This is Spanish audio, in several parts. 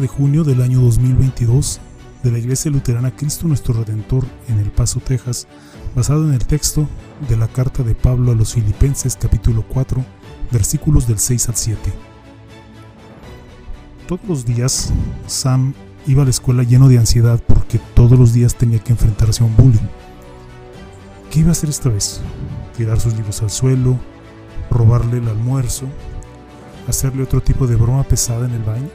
de junio del año 2022 de la Iglesia Luterana Cristo Nuestro Redentor en El Paso, Texas, basado en el texto de la carta de Pablo a los Filipenses capítulo 4, versículos del 6 al 7. Todos los días, Sam iba a la escuela lleno de ansiedad porque todos los días tenía que enfrentarse a un bullying. ¿Qué iba a hacer esta vez? ¿Tirar sus libros al suelo? ¿Robarle el almuerzo? ¿Hacerle otro tipo de broma pesada en el baño?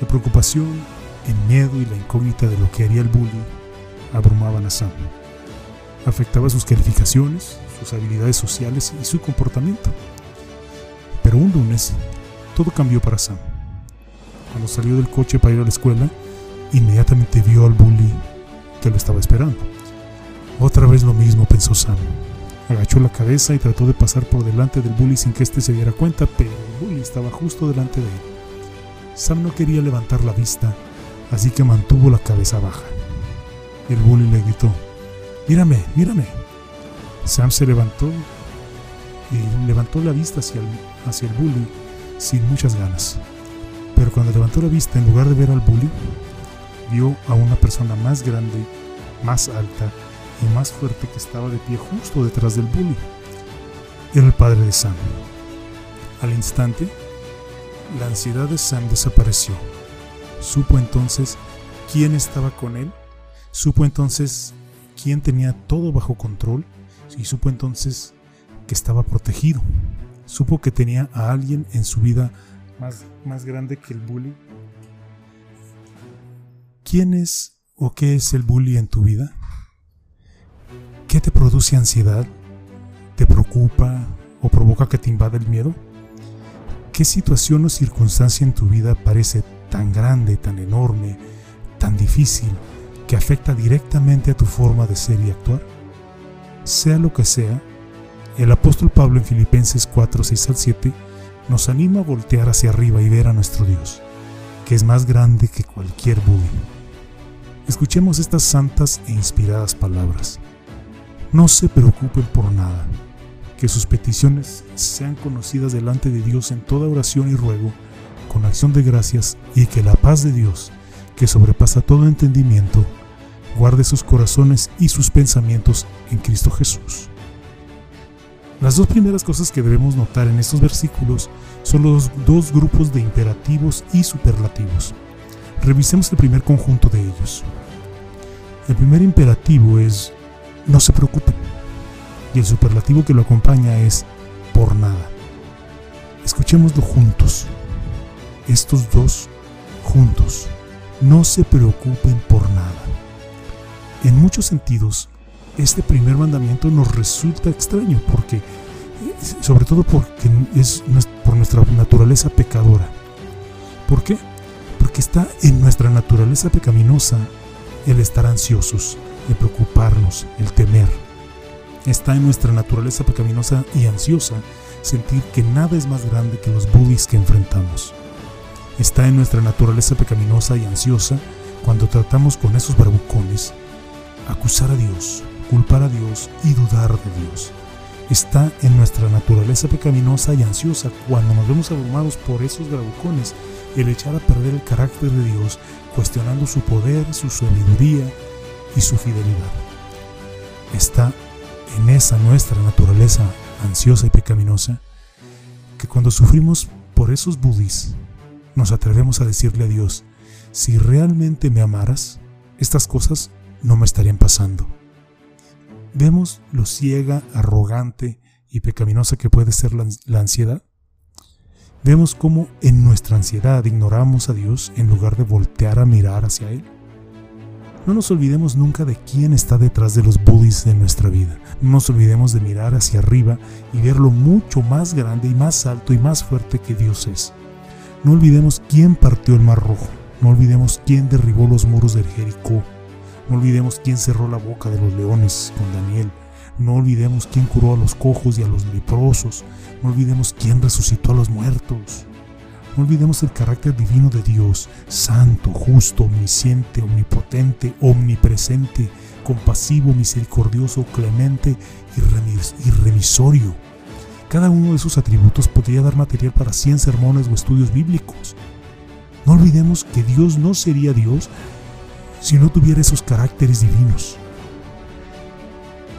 La preocupación, el miedo y la incógnita de lo que haría el bully abrumaban a Sam. Afectaba sus calificaciones, sus habilidades sociales y su comportamiento. Pero un lunes, todo cambió para Sam. Cuando salió del coche para ir a la escuela, inmediatamente vio al bully que lo estaba esperando. Otra vez lo mismo, pensó Sam. Agachó la cabeza y trató de pasar por delante del bully sin que éste se diera cuenta, pero el bully estaba justo delante de él. Sam no quería levantar la vista, así que mantuvo la cabeza baja. El bully le gritó, Mírame, mírame. Sam se levantó y levantó la vista hacia el, hacia el bully sin muchas ganas. Pero cuando levantó la vista, en lugar de ver al bully, vio a una persona más grande, más alta y más fuerte que estaba de pie justo detrás del bully. Era el padre de Sam. Al instante, la ansiedad de Sam desapareció. Supo entonces quién estaba con él, supo entonces quién tenía todo bajo control y supo entonces que estaba protegido. Supo que tenía a alguien en su vida más, más grande que el bully. ¿Quién es o qué es el bully en tu vida? ¿Qué te produce ansiedad? ¿Te preocupa o provoca que te invada el miedo? ¿Qué situación o circunstancia en tu vida parece tan grande, tan enorme, tan difícil, que afecta directamente a tu forma de ser y actuar? Sea lo que sea, el apóstol Pablo en Filipenses 4, 6 al 7 nos anima a voltear hacia arriba y ver a nuestro Dios, que es más grande que cualquier bullying. Escuchemos estas santas e inspiradas palabras. No se preocupen por nada, que sus peticiones sean conocidas delante de Dios en toda oración y ruego, con acción de gracias, y que la paz de Dios, que sobrepasa todo entendimiento, guarde sus corazones y sus pensamientos en Cristo Jesús. Las dos primeras cosas que debemos notar en estos versículos son los dos grupos de imperativos y superlativos. Revisemos el primer conjunto de ellos. El primer imperativo es no se preocupen. Y el superlativo que lo acompaña es por nada. Escuchémoslo juntos. Estos dos juntos. No se preocupen por nada. En muchos sentidos, este primer mandamiento nos resulta extraño porque, sobre todo porque es por nuestra naturaleza pecadora. ¿Por qué? Porque está en nuestra naturaleza pecaminosa el estar ansiosos, el preocuparnos, el temer. Está en nuestra naturaleza pecaminosa y ansiosa sentir que nada es más grande que los bullies que enfrentamos. Está en nuestra naturaleza pecaminosa y ansiosa cuando tratamos con esos bravucones acusar a Dios, culpar a Dios y dudar de Dios. Está en nuestra naturaleza pecaminosa y ansiosa cuando nos vemos abrumados por esos bravucones el echar a perder el carácter de Dios, cuestionando su poder, su sabiduría y su fidelidad. Está en esa nuestra naturaleza ansiosa y pecaminosa que cuando sufrimos por esos budis nos atrevemos a decirle a Dios, si realmente me amaras, estas cosas no me estarían pasando. Vemos lo ciega, arrogante y pecaminosa que puede ser la, la ansiedad. Vemos cómo en nuestra ansiedad ignoramos a Dios en lugar de voltear a mirar hacia Él. No nos olvidemos nunca de quién está detrás de los bullies de nuestra vida. No nos olvidemos de mirar hacia arriba y verlo mucho más grande y más alto y más fuerte que Dios es. No olvidemos quién partió el mar rojo. No olvidemos quién derribó los muros del Jericó. No olvidemos quién cerró la boca de los leones con Daniel. No olvidemos quién curó a los cojos y a los leprosos. No olvidemos quién resucitó a los muertos. No olvidemos el carácter divino de Dios, santo, justo, omnisciente, omnipotente, omnipresente, compasivo, misericordioso, clemente y remisorio. Cada uno de esos atributos podría dar material para 100 sermones o estudios bíblicos. No olvidemos que Dios no sería Dios si no tuviera esos caracteres divinos.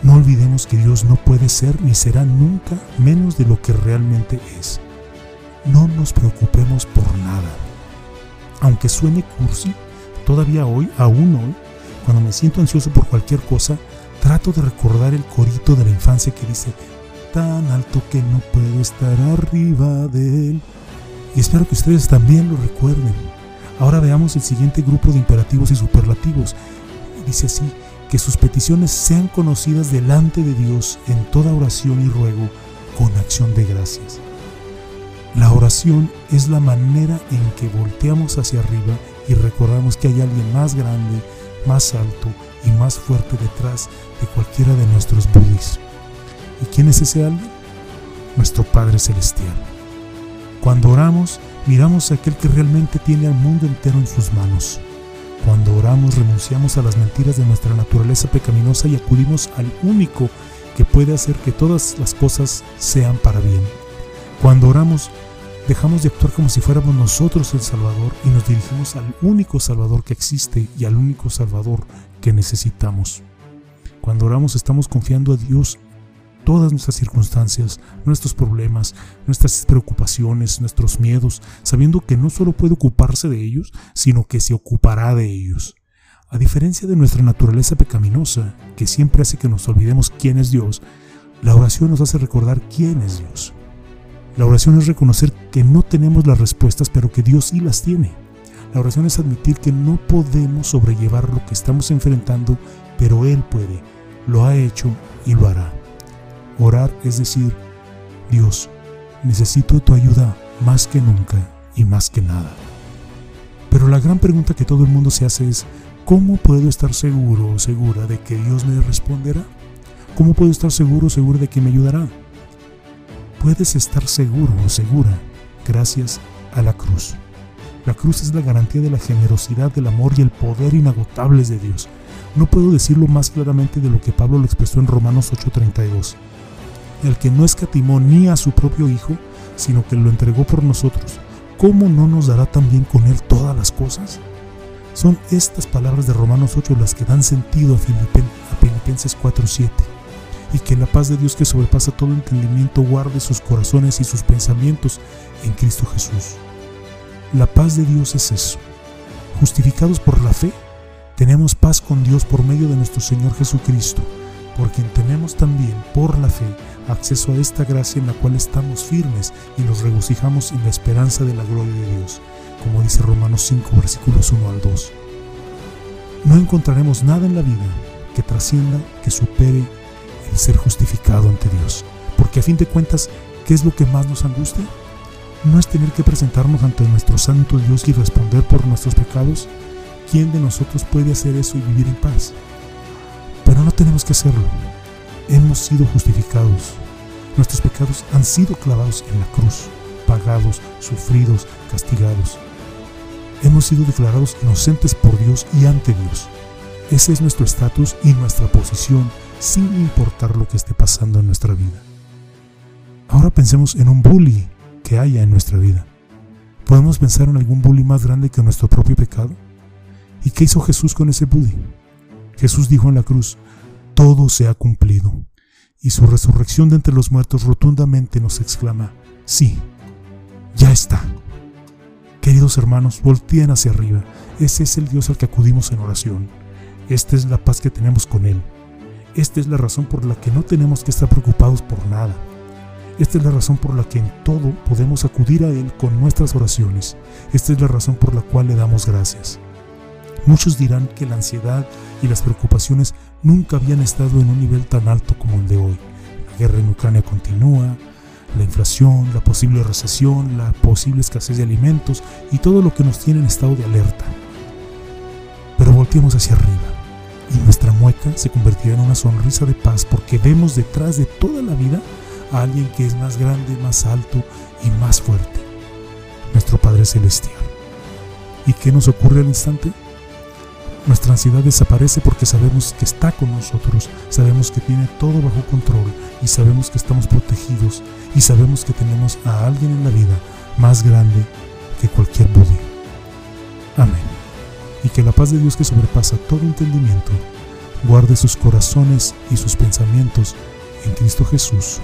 No olvidemos que Dios no puede ser ni será nunca menos de lo que realmente es. No nos preocupemos por nada. Aunque suene cursi, todavía hoy, aún hoy, cuando me siento ansioso por cualquier cosa, trato de recordar el corito de la infancia que dice, tan alto que no puedo estar arriba de él. Y espero que ustedes también lo recuerden. Ahora veamos el siguiente grupo de imperativos y superlativos. Dice así, que sus peticiones sean conocidas delante de Dios en toda oración y ruego con acción de gracias. La oración es la manera en que volteamos hacia arriba y recordamos que hay alguien más grande, más alto y más fuerte detrás de cualquiera de nuestros budis. ¿Y quién es ese alguien? Nuestro Padre Celestial. Cuando oramos, miramos a aquel que realmente tiene al mundo entero en sus manos. Cuando oramos renunciamos a las mentiras de nuestra naturaleza pecaminosa y acudimos al único que puede hacer que todas las cosas sean para bien. Cuando oramos, dejamos de actuar como si fuéramos nosotros el Salvador y nos dirigimos al único Salvador que existe y al único Salvador que necesitamos. Cuando oramos estamos confiando a Dios todas nuestras circunstancias, nuestros problemas, nuestras preocupaciones, nuestros miedos, sabiendo que no solo puede ocuparse de ellos, sino que se ocupará de ellos. A diferencia de nuestra naturaleza pecaminosa, que siempre hace que nos olvidemos quién es Dios, la oración nos hace recordar quién es Dios. La oración es reconocer que no tenemos las respuestas, pero que Dios sí las tiene. La oración es admitir que no podemos sobrellevar lo que estamos enfrentando, pero Él puede, lo ha hecho y lo hará. Orar es decir, Dios, necesito tu ayuda más que nunca y más que nada. Pero la gran pregunta que todo el mundo se hace es, ¿cómo puedo estar seguro o segura de que Dios me responderá? ¿Cómo puedo estar seguro o segura de que me ayudará? Puedes estar seguro o segura gracias a la cruz. La cruz es la garantía de la generosidad, del amor y el poder inagotables de Dios. No puedo decirlo más claramente de lo que Pablo lo expresó en Romanos 8:32. El que no escatimó ni a su propio Hijo, sino que lo entregó por nosotros, ¿cómo no nos dará también con él todas las cosas? Son estas palabras de Romanos 8 las que dan sentido a, Filipenses 4:7 y que la paz de Dios que sobrepasa todo entendimiento guarde sus corazones y sus pensamientos en Cristo Jesús. La paz de Dios es eso. Justificados por la fe, tenemos paz con Dios por medio de nuestro Señor Jesucristo, por quien tenemos también, por la fe, acceso a esta gracia en la cual estamos firmes y nos regocijamos en la esperanza de la gloria de Dios, como dice Romanos 5, versículos 1 al 2. No encontraremos nada en la vida que trascienda, que supere el ser justificado ante Dios. Porque a fin de cuentas, ¿qué es lo que más nos angustia? ¿No es tener que presentarnos ante nuestro santo Dios y responder por nuestros pecados? ¿Quién de nosotros puede hacer eso y vivir en paz? Pero no tenemos que hacerlo. Hemos sido justificados. Nuestros pecados han sido clavados en la cruz, pagados, sufridos, castigados. Hemos sido declarados inocentes por Dios y ante Dios. Ese es nuestro estatus y nuestra posición sin importar lo que esté pasando en nuestra vida. Ahora pensemos en un bully que haya en nuestra vida. ¿Podemos pensar en algún bully más grande que nuestro propio pecado? ¿Y qué hizo Jesús con ese bully? Jesús dijo en la cruz, todo se ha cumplido. Y su resurrección de entre los muertos rotundamente nos exclama, sí, ya está. Queridos hermanos, volteen hacia arriba. Ese es el Dios al que acudimos en oración. Esta es la paz que tenemos con Él. Esta es la razón por la que no tenemos que estar preocupados por nada. Esta es la razón por la que en todo podemos acudir a Él con nuestras oraciones. Esta es la razón por la cual le damos gracias. Muchos dirán que la ansiedad y las preocupaciones nunca habían estado en un nivel tan alto como el de hoy. La guerra en Ucrania continúa, la inflación, la posible recesión, la posible escasez de alimentos y todo lo que nos tiene en estado de alerta. Pero volteemos hacia arriba y nuestra mueca se convertirá en una sonrisa de paz porque vemos detrás de toda la vida a alguien que es más grande, más alto y más fuerte, nuestro Padre Celestial. ¿Y qué nos ocurre al instante? Nuestra ansiedad desaparece porque sabemos que está con nosotros, sabemos que tiene todo bajo control y sabemos que estamos protegidos y sabemos que tenemos a alguien en la vida más grande que cualquier Buddy. Amén y que la paz de Dios que sobrepasa todo entendimiento guarde sus corazones y sus pensamientos en Cristo Jesús.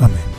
Amén.